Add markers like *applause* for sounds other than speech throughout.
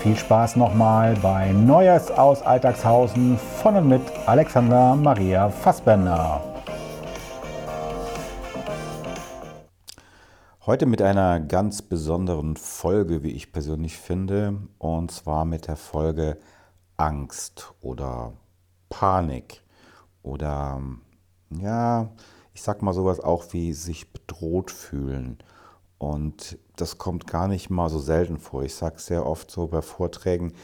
viel Spaß nochmal bei Neues aus Alltagshausen von und mit Alexander Maria Fassbender. Heute mit einer ganz besonderen Folge, wie ich persönlich finde, und zwar mit der Folge Angst oder Panik oder ja, ich sag mal sowas auch wie sich bedroht fühlen. Und das kommt gar nicht mal so selten vor. Ich sage sehr oft so bei Vorträgen,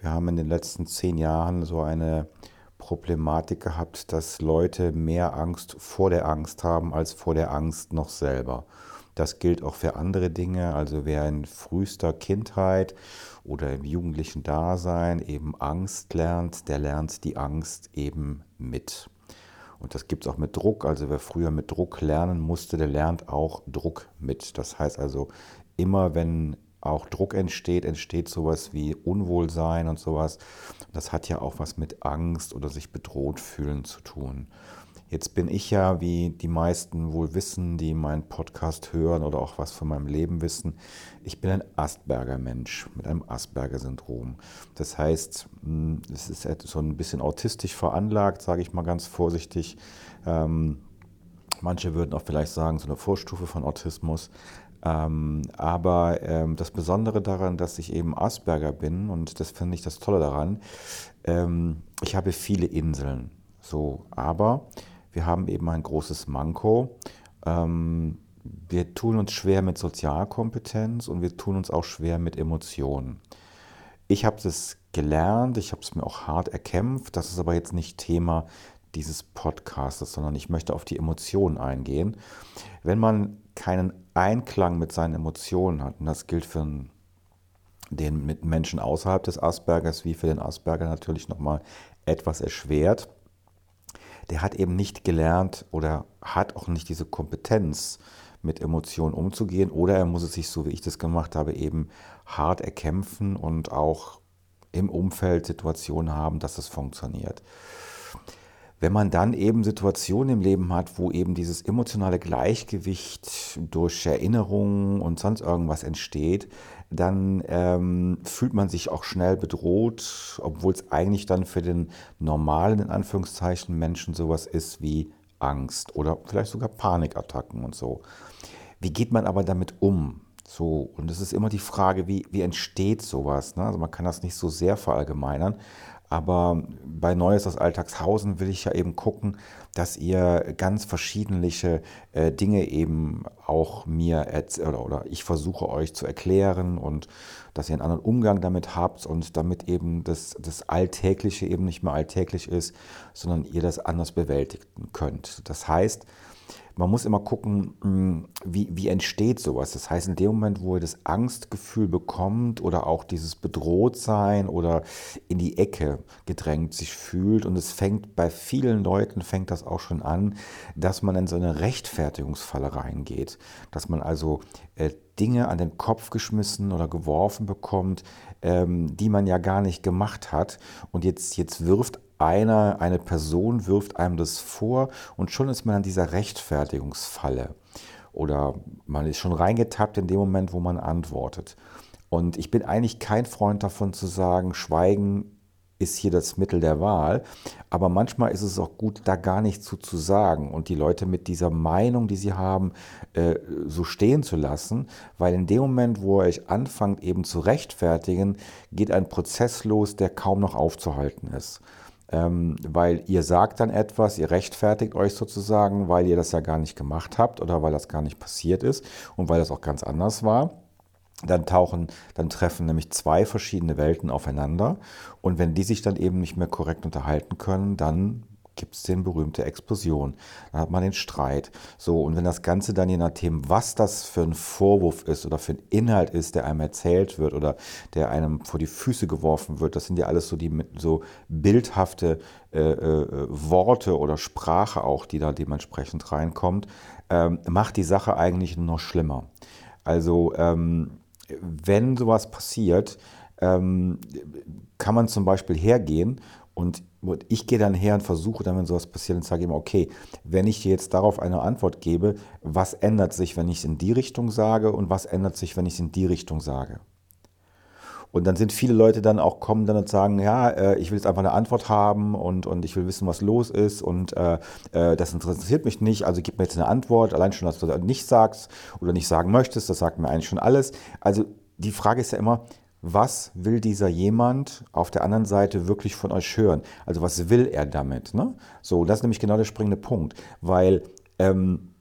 wir haben in den letzten zehn Jahren so eine Problematik gehabt, dass Leute mehr Angst vor der Angst haben als vor der Angst noch selber. Das gilt auch für andere Dinge. Also wer in frühester Kindheit oder im jugendlichen Dasein eben Angst lernt, der lernt die Angst eben mit. Und das gibt es auch mit Druck. Also wer früher mit Druck lernen musste, der lernt auch Druck mit. Das heißt also, immer wenn auch Druck entsteht, entsteht sowas wie Unwohlsein und sowas. Das hat ja auch was mit Angst oder sich bedroht fühlen zu tun. Jetzt bin ich ja, wie die meisten wohl wissen, die meinen Podcast hören oder auch was von meinem Leben wissen, ich bin ein Asperger-Mensch mit einem Asperger-Syndrom. Das heißt, hm, es ist so ein bisschen autistisch veranlagt, sage ich mal ganz vorsichtig. Ähm, manche würden auch vielleicht sagen, so eine Vorstufe von Autismus. Ähm, aber ähm, das Besondere daran, dass ich eben Asperger bin, und das finde ich das Tolle daran, ich habe viele Inseln. So, aber wir haben eben ein großes Manko. Ähm, wir tun uns schwer mit Sozialkompetenz und wir tun uns auch schwer mit Emotionen. Ich habe das gelernt, ich habe es mir auch hart erkämpft. Das ist aber jetzt nicht Thema dieses Podcasts, sondern ich möchte auf die Emotionen eingehen. Wenn man keinen Einklang mit seinen Emotionen hat, und das gilt für den Menschen außerhalb des Aspergers wie für den Asperger natürlich nochmal etwas erschwert, der hat eben nicht gelernt oder hat auch nicht diese Kompetenz, mit Emotionen umzugehen. Oder er muss es sich, so wie ich das gemacht habe, eben hart erkämpfen und auch im Umfeld Situationen haben, dass es funktioniert. Wenn man dann eben Situationen im Leben hat, wo eben dieses emotionale Gleichgewicht durch Erinnerungen und sonst irgendwas entsteht, dann ähm, fühlt man sich auch schnell bedroht, obwohl es eigentlich dann für den normalen, in Anführungszeichen, Menschen sowas ist wie Angst oder vielleicht sogar Panikattacken und so. Wie geht man aber damit um? So, und es ist immer die Frage, wie, wie entsteht sowas? Ne? Also man kann das nicht so sehr verallgemeinern, aber bei Neues aus Alltagshausen will ich ja eben gucken, dass ihr ganz verschiedene äh, Dinge eben auch mir oder, oder ich versuche euch zu erklären und dass ihr einen anderen Umgang damit habt und damit eben das, das Alltägliche eben nicht mehr alltäglich ist, sondern ihr das anders bewältigen könnt. Das heißt, man muss immer gucken, hm, wie, wie entsteht sowas. Das heißt, in dem Moment, wo ihr das Angstgefühl bekommt oder auch dieses Bedrohtsein oder in die Ecke gedrängt sich fühlt und es fängt bei vielen Leuten, fängt das auch schon an, dass man in so eine Rechtfertigungsfalle reingeht. Dass man also äh, Dinge an den Kopf geschmissen oder geworfen bekommt, ähm, die man ja gar nicht gemacht hat. Und jetzt, jetzt wirft einer, eine Person wirft einem das vor und schon ist man an dieser Rechtfertigungsfalle. Oder man ist schon reingetappt in dem Moment, wo man antwortet. Und ich bin eigentlich kein Freund davon zu sagen, Schweigen ist hier das Mittel der Wahl. Aber manchmal ist es auch gut, da gar nichts zu, zu sagen und die Leute mit dieser Meinung, die sie haben, äh, so stehen zu lassen, weil in dem Moment, wo ihr euch anfangt eben zu rechtfertigen, geht ein Prozess los, der kaum noch aufzuhalten ist ähm, weil ihr sagt dann etwas, ihr rechtfertigt euch sozusagen, weil ihr das ja gar nicht gemacht habt oder weil das gar nicht passiert ist und weil das auch ganz anders war. Dann tauchen, dann treffen nämlich zwei verschiedene Welten aufeinander. Und wenn die sich dann eben nicht mehr korrekt unterhalten können, dann gibt es den berühmte Explosion. Dann hat man den Streit. So, und wenn das Ganze dann je nachdem, was das für ein Vorwurf ist oder für ein Inhalt ist, der einem erzählt wird oder der einem vor die Füße geworfen wird, das sind ja alles so die so bildhafte äh, äh, Worte oder Sprache auch, die da dementsprechend reinkommt, ähm, macht die Sache eigentlich nur noch schlimmer. Also, ähm, wenn sowas passiert, ähm, kann man zum Beispiel hergehen und ich gehe dann her und versuche dann, wenn sowas passiert, und sage immer, okay, wenn ich dir jetzt darauf eine Antwort gebe, was ändert sich, wenn ich es in die Richtung sage und was ändert sich, wenn ich es in die Richtung sage? Und dann sind viele Leute dann auch kommen dann und sagen, ja, äh, ich will jetzt einfach eine Antwort haben und, und ich will wissen, was los ist und äh, äh, das interessiert mich nicht, also gib mir jetzt eine Antwort. Allein schon, dass du das nicht sagst oder nicht sagen möchtest, das sagt mir eigentlich schon alles. Also die Frage ist ja immer, was will dieser jemand auf der anderen Seite wirklich von euch hören? Also was will er damit? Ne? So, das ist nämlich genau der springende Punkt, weil ähm,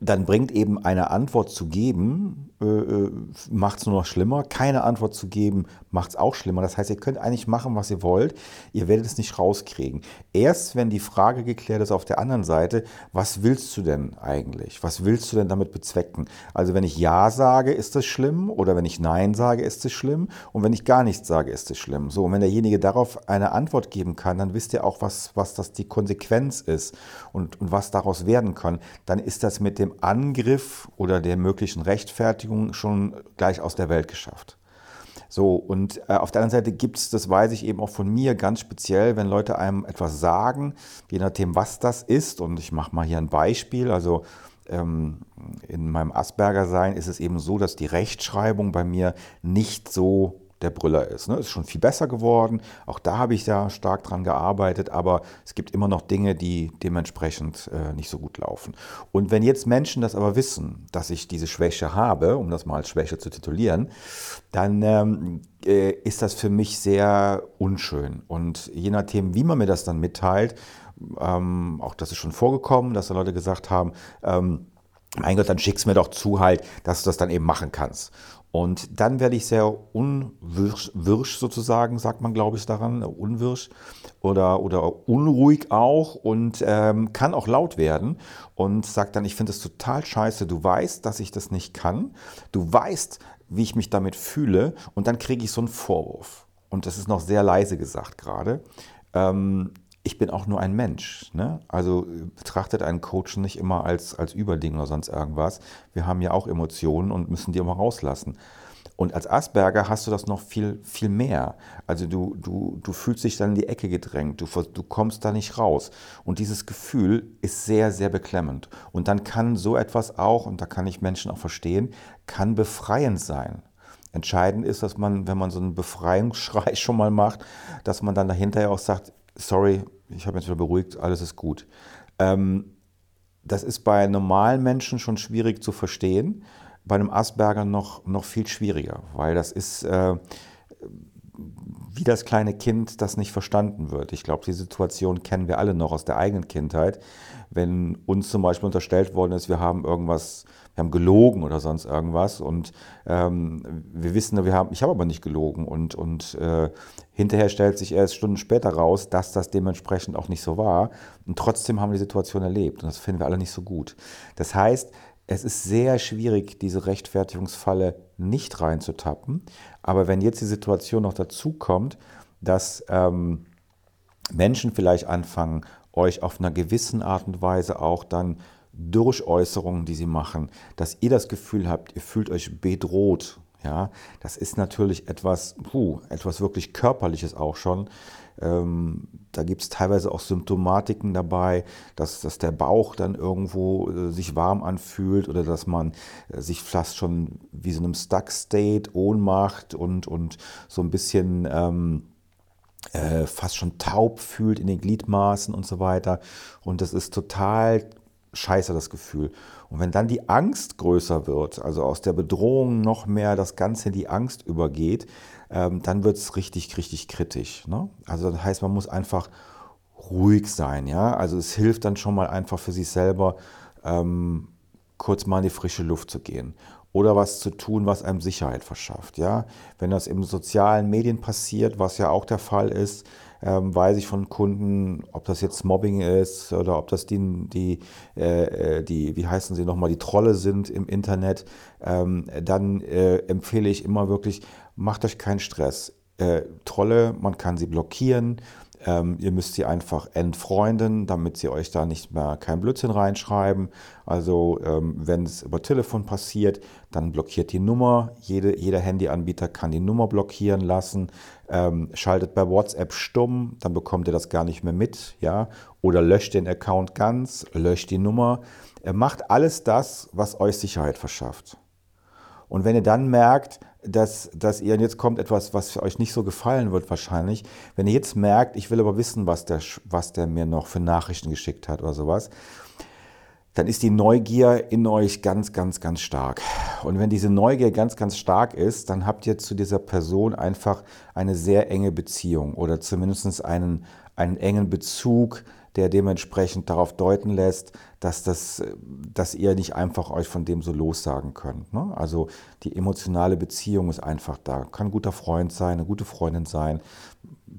dann bringt eben eine Antwort zu geben, äh, äh macht es nur noch schlimmer. Keine Antwort zu geben, macht es auch schlimmer. Das heißt, ihr könnt eigentlich machen, was ihr wollt. Ihr werdet es nicht rauskriegen. Erst wenn die Frage geklärt ist auf der anderen Seite, was willst du denn eigentlich? Was willst du denn damit bezwecken? Also wenn ich Ja sage, ist das schlimm. Oder wenn ich Nein sage, ist es schlimm. Und wenn ich gar nichts sage, ist es schlimm. So, und wenn derjenige darauf eine Antwort geben kann, dann wisst ihr auch, was, was das die Konsequenz ist und, und was daraus werden kann. Dann ist das mit dem Angriff oder der möglichen Rechtfertigung schon gleich aus der Welt geschafft. So, und äh, auf der anderen Seite gibt es, das weiß ich eben auch von mir ganz speziell, wenn Leute einem etwas sagen, je nachdem, was das ist, und ich mache mal hier ein Beispiel, also ähm, in meinem Asperger-Sein ist es eben so, dass die Rechtschreibung bei mir nicht so der Brüller ist. Ne? Ist schon viel besser geworden. Auch da habe ich ja stark dran gearbeitet, aber es gibt immer noch Dinge, die dementsprechend äh, nicht so gut laufen. Und wenn jetzt Menschen das aber wissen, dass ich diese Schwäche habe, um das mal als Schwäche zu titulieren, dann ähm, äh, ist das für mich sehr unschön. Und je nachdem, wie man mir das dann mitteilt, ähm, auch das ist schon vorgekommen, dass da Leute gesagt haben, ähm, mein Gott, dann schick's mir doch zu halt, dass du das dann eben machen kannst. Und dann werde ich sehr unwirsch sozusagen, sagt man, glaube ich, daran, unwirsch oder, oder unruhig auch und ähm, kann auch laut werden und sagt dann, ich finde es total scheiße, du weißt, dass ich das nicht kann, du weißt, wie ich mich damit fühle und dann kriege ich so einen Vorwurf. Und das ist noch sehr leise gesagt gerade. Ähm, ich bin auch nur ein Mensch. Ne? Also betrachtet einen Coach nicht immer als, als Überding oder sonst irgendwas. Wir haben ja auch Emotionen und müssen die immer rauslassen. Und als Asperger hast du das noch viel, viel mehr. Also du, du, du fühlst dich dann in die Ecke gedrängt, du, du kommst da nicht raus. Und dieses Gefühl ist sehr, sehr beklemmend. Und dann kann so etwas auch, und da kann ich Menschen auch verstehen, kann befreiend sein. Entscheidend ist, dass man, wenn man so einen Befreiungsschrei *laughs* schon mal macht, dass man dann dahinter auch sagt, sorry, ich habe mich wieder beruhigt, alles ist gut. Ähm, das ist bei normalen Menschen schon schwierig zu verstehen, bei einem Asperger noch, noch viel schwieriger, weil das ist äh, wie das kleine Kind, das nicht verstanden wird. Ich glaube, die Situation kennen wir alle noch aus der eigenen Kindheit, wenn uns zum Beispiel unterstellt worden ist, wir haben irgendwas wir haben gelogen oder sonst irgendwas und ähm, wir wissen, wir haben, ich habe aber nicht gelogen und, und äh, hinterher stellt sich erst Stunden später raus, dass das dementsprechend auch nicht so war und trotzdem haben wir die Situation erlebt und das finden wir alle nicht so gut. Das heißt, es ist sehr schwierig, diese Rechtfertigungsfalle nicht reinzutappen, aber wenn jetzt die Situation noch dazu kommt, dass ähm, Menschen vielleicht anfangen, euch auf einer gewissen Art und Weise auch dann durch Äußerungen, die sie machen, dass ihr das Gefühl habt, ihr fühlt euch bedroht. Ja, das ist natürlich etwas, puh, etwas wirklich Körperliches auch schon. Ähm, da gibt es teilweise auch Symptomatiken dabei, dass, dass der Bauch dann irgendwo äh, sich warm anfühlt oder dass man äh, sich fast schon wie so einem Stuck-State, Ohnmacht und, und so ein bisschen... Ähm, äh, fast schon taub fühlt in den Gliedmaßen und so weiter. Und das ist total scheiße, das Gefühl. Und wenn dann die Angst größer wird, also aus der Bedrohung noch mehr das Ganze in die Angst übergeht, ähm, dann wird es richtig, richtig kritisch. Ne? Also das heißt, man muss einfach ruhig sein. Ja? Also es hilft dann schon mal einfach für sich selber, ähm, kurz mal in die frische Luft zu gehen oder was zu tun, was einem Sicherheit verschafft. Ja? Wenn das in sozialen Medien passiert, was ja auch der Fall ist, ähm, weiß ich von Kunden, ob das jetzt Mobbing ist oder ob das die, die, äh, äh die wie heißen sie nochmal, die Trolle sind im Internet, ähm, dann äh, empfehle ich immer wirklich, macht euch keinen Stress. Äh, Trolle, man kann sie blockieren, ähm, ihr müsst sie einfach entfreunden, damit sie euch da nicht mehr kein Blödsinn reinschreiben. Also ähm, wenn es über Telefon passiert, dann blockiert die Nummer. Jede, jeder Handyanbieter kann die Nummer blockieren lassen. Ähm, schaltet bei WhatsApp stumm, dann bekommt ihr das gar nicht mehr mit. Ja? Oder löscht den Account ganz, löscht die Nummer. Er macht alles das, was euch Sicherheit verschafft. Und wenn ihr dann merkt, dass, dass ihr, und jetzt kommt etwas, was euch nicht so gefallen wird wahrscheinlich, wenn ihr jetzt merkt, ich will aber wissen, was der, was der mir noch für Nachrichten geschickt hat oder sowas, dann ist die Neugier in euch ganz, ganz, ganz stark. Und wenn diese Neugier ganz, ganz stark ist, dann habt ihr zu dieser Person einfach eine sehr enge Beziehung oder zumindest einen, einen engen Bezug, der dementsprechend darauf deuten lässt, dass, das, dass ihr nicht einfach euch von dem so lossagen könnt. Ne? Also die emotionale Beziehung ist einfach da. Kann ein guter Freund sein, eine gute Freundin sein,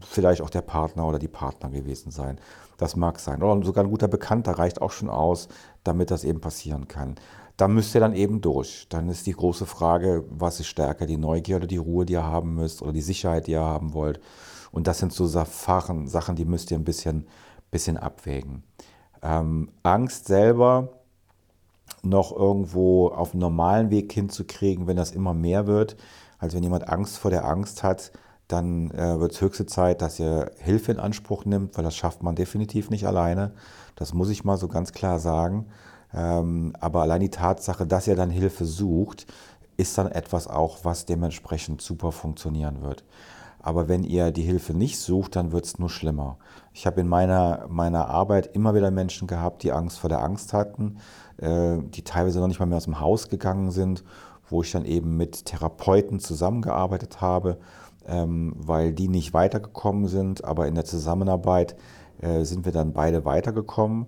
vielleicht auch der Partner oder die Partner gewesen sein. Das mag sein. Oder sogar ein guter Bekannter reicht auch schon aus, damit das eben passieren kann. Da müsst ihr dann eben durch. Dann ist die große Frage, was ist stärker, die Neugier oder die Ruhe, die ihr haben müsst oder die Sicherheit, die ihr haben wollt. Und das sind so Sachen, Sachen die müsst ihr ein bisschen bisschen abwägen. Ähm, Angst selber noch irgendwo auf einen normalen Weg hinzukriegen, wenn das immer mehr wird. Also wenn jemand Angst vor der Angst hat, dann äh, wird es höchste Zeit, dass ihr Hilfe in Anspruch nimmt, weil das schafft man definitiv nicht alleine. Das muss ich mal so ganz klar sagen. Ähm, aber allein die Tatsache, dass ihr dann Hilfe sucht, ist dann etwas auch, was dementsprechend super funktionieren wird. Aber wenn ihr die Hilfe nicht sucht, dann wird es nur schlimmer. Ich habe in meiner, meiner Arbeit immer wieder Menschen gehabt, die Angst vor der Angst hatten, äh, die teilweise noch nicht mal mehr aus dem Haus gegangen sind, wo ich dann eben mit Therapeuten zusammengearbeitet habe, weil die nicht weitergekommen sind. Aber in der Zusammenarbeit äh, sind wir dann beide weitergekommen.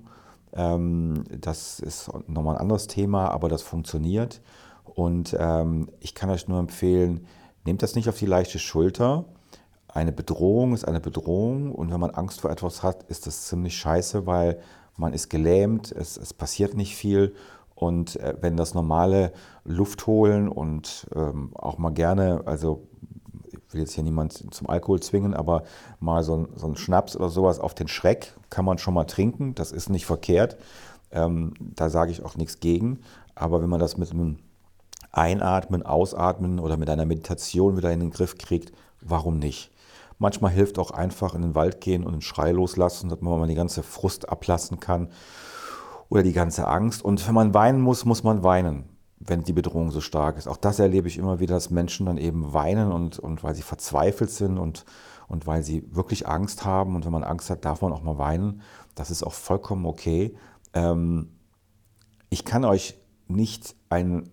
Ähm, das ist nochmal ein anderes Thema, aber das funktioniert. Und ähm, ich kann euch nur empfehlen, nehmt das nicht auf die leichte Schulter eine Bedrohung ist eine Bedrohung und wenn man Angst vor etwas hat, ist das ziemlich scheiße, weil man ist gelähmt, es, es passiert nicht viel und äh, wenn das normale Luft holen und ähm, auch mal gerne, also will jetzt hier niemand zum Alkohol zwingen, aber mal so ein, so ein Schnaps oder sowas auf den Schreck kann man schon mal trinken, das ist nicht verkehrt, ähm, da sage ich auch nichts gegen, aber wenn man das mit einem Einatmen, Ausatmen oder mit einer Meditation wieder in den Griff kriegt, warum nicht? Manchmal hilft auch einfach in den Wald gehen und einen Schrei loslassen, damit man mal die ganze Frust ablassen kann oder die ganze Angst. Und wenn man weinen muss, muss man weinen, wenn die Bedrohung so stark ist. Auch das erlebe ich immer wieder, dass Menschen dann eben weinen und, und weil sie verzweifelt sind und, und weil sie wirklich Angst haben. Und wenn man Angst hat, darf man auch mal weinen. Das ist auch vollkommen okay. Ähm, ich kann euch nicht ein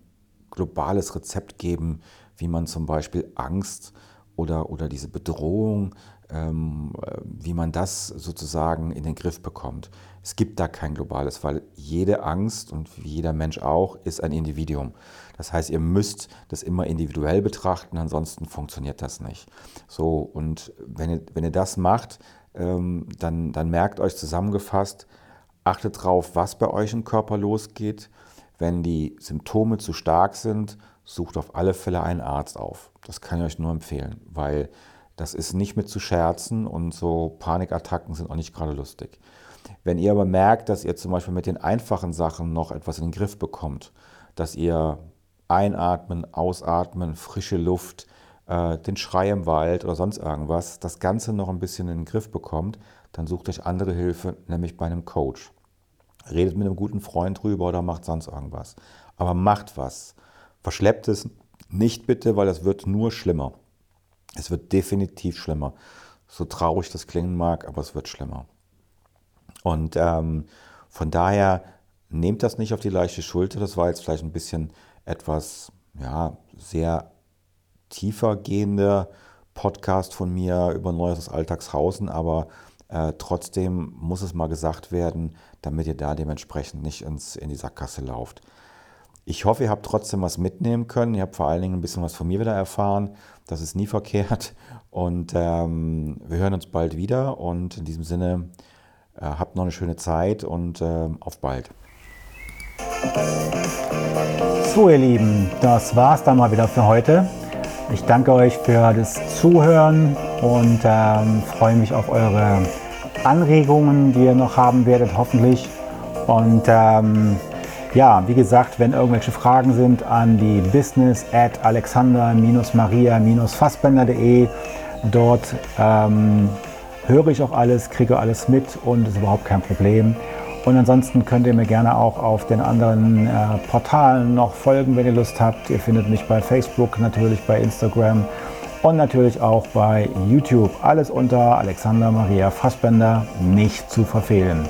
globales Rezept geben, wie man zum Beispiel Angst oder, oder diese Bedrohung, wie man das sozusagen in den Griff bekommt. Es gibt da kein globales, weil jede Angst und jeder Mensch auch ist ein Individuum. Das heißt, ihr müsst das immer individuell betrachten, ansonsten funktioniert das nicht. So, und wenn ihr, wenn ihr das macht, ähm, dann, dann merkt euch zusammengefasst, achtet drauf, was bei euch im Körper losgeht. Wenn die Symptome zu stark sind, sucht auf alle Fälle einen Arzt auf. Das kann ich euch nur empfehlen, weil das ist nicht mit zu scherzen und so Panikattacken sind auch nicht gerade lustig. Wenn ihr aber merkt, dass ihr zum Beispiel mit den einfachen Sachen noch etwas in den Griff bekommt, dass ihr einatmen, ausatmen, frische Luft, äh, den Schrei im Wald oder sonst irgendwas, das Ganze noch ein bisschen in den Griff bekommt, dann sucht euch andere Hilfe, nämlich bei einem Coach. Redet mit einem guten Freund drüber oder macht sonst irgendwas. Aber macht was. Verschleppt es nicht bitte, weil es wird nur schlimmer. Es wird definitiv schlimmer. so traurig das klingen mag, aber es wird schlimmer. Und ähm, von daher nehmt das nicht auf die leichte Schulter. Das war jetzt vielleicht ein bisschen etwas, ja, sehr tiefer gehender Podcast von mir über Neues aus Alltagshausen, aber äh, trotzdem muss es mal gesagt werden, damit ihr da dementsprechend nicht ins, in die Sackgasse lauft. Ich hoffe, ihr habt trotzdem was mitnehmen können. Ihr habt vor allen Dingen ein bisschen was von mir wieder erfahren. Das ist nie verkehrt. Und ähm, wir hören uns bald wieder. Und in diesem Sinne, äh, habt noch eine schöne Zeit und äh, auf bald. So, ihr Lieben, das war's dann mal wieder für heute. Ich danke euch für das Zuhören und ähm, freue mich auf eure Anregungen, die ihr noch haben werdet, hoffentlich. Und ähm, ja, wie gesagt, wenn irgendwelche Fragen sind, an die business at alexander-maria-fassbender.de. Dort ähm, höre ich auch alles, kriege alles mit und ist überhaupt kein Problem. Und ansonsten könnt ihr mir gerne auch auf den anderen äh, Portalen noch folgen, wenn ihr Lust habt. Ihr findet mich bei Facebook, natürlich bei Instagram und natürlich auch bei YouTube. Alles unter Alexander Maria Fassbender, nicht zu verfehlen.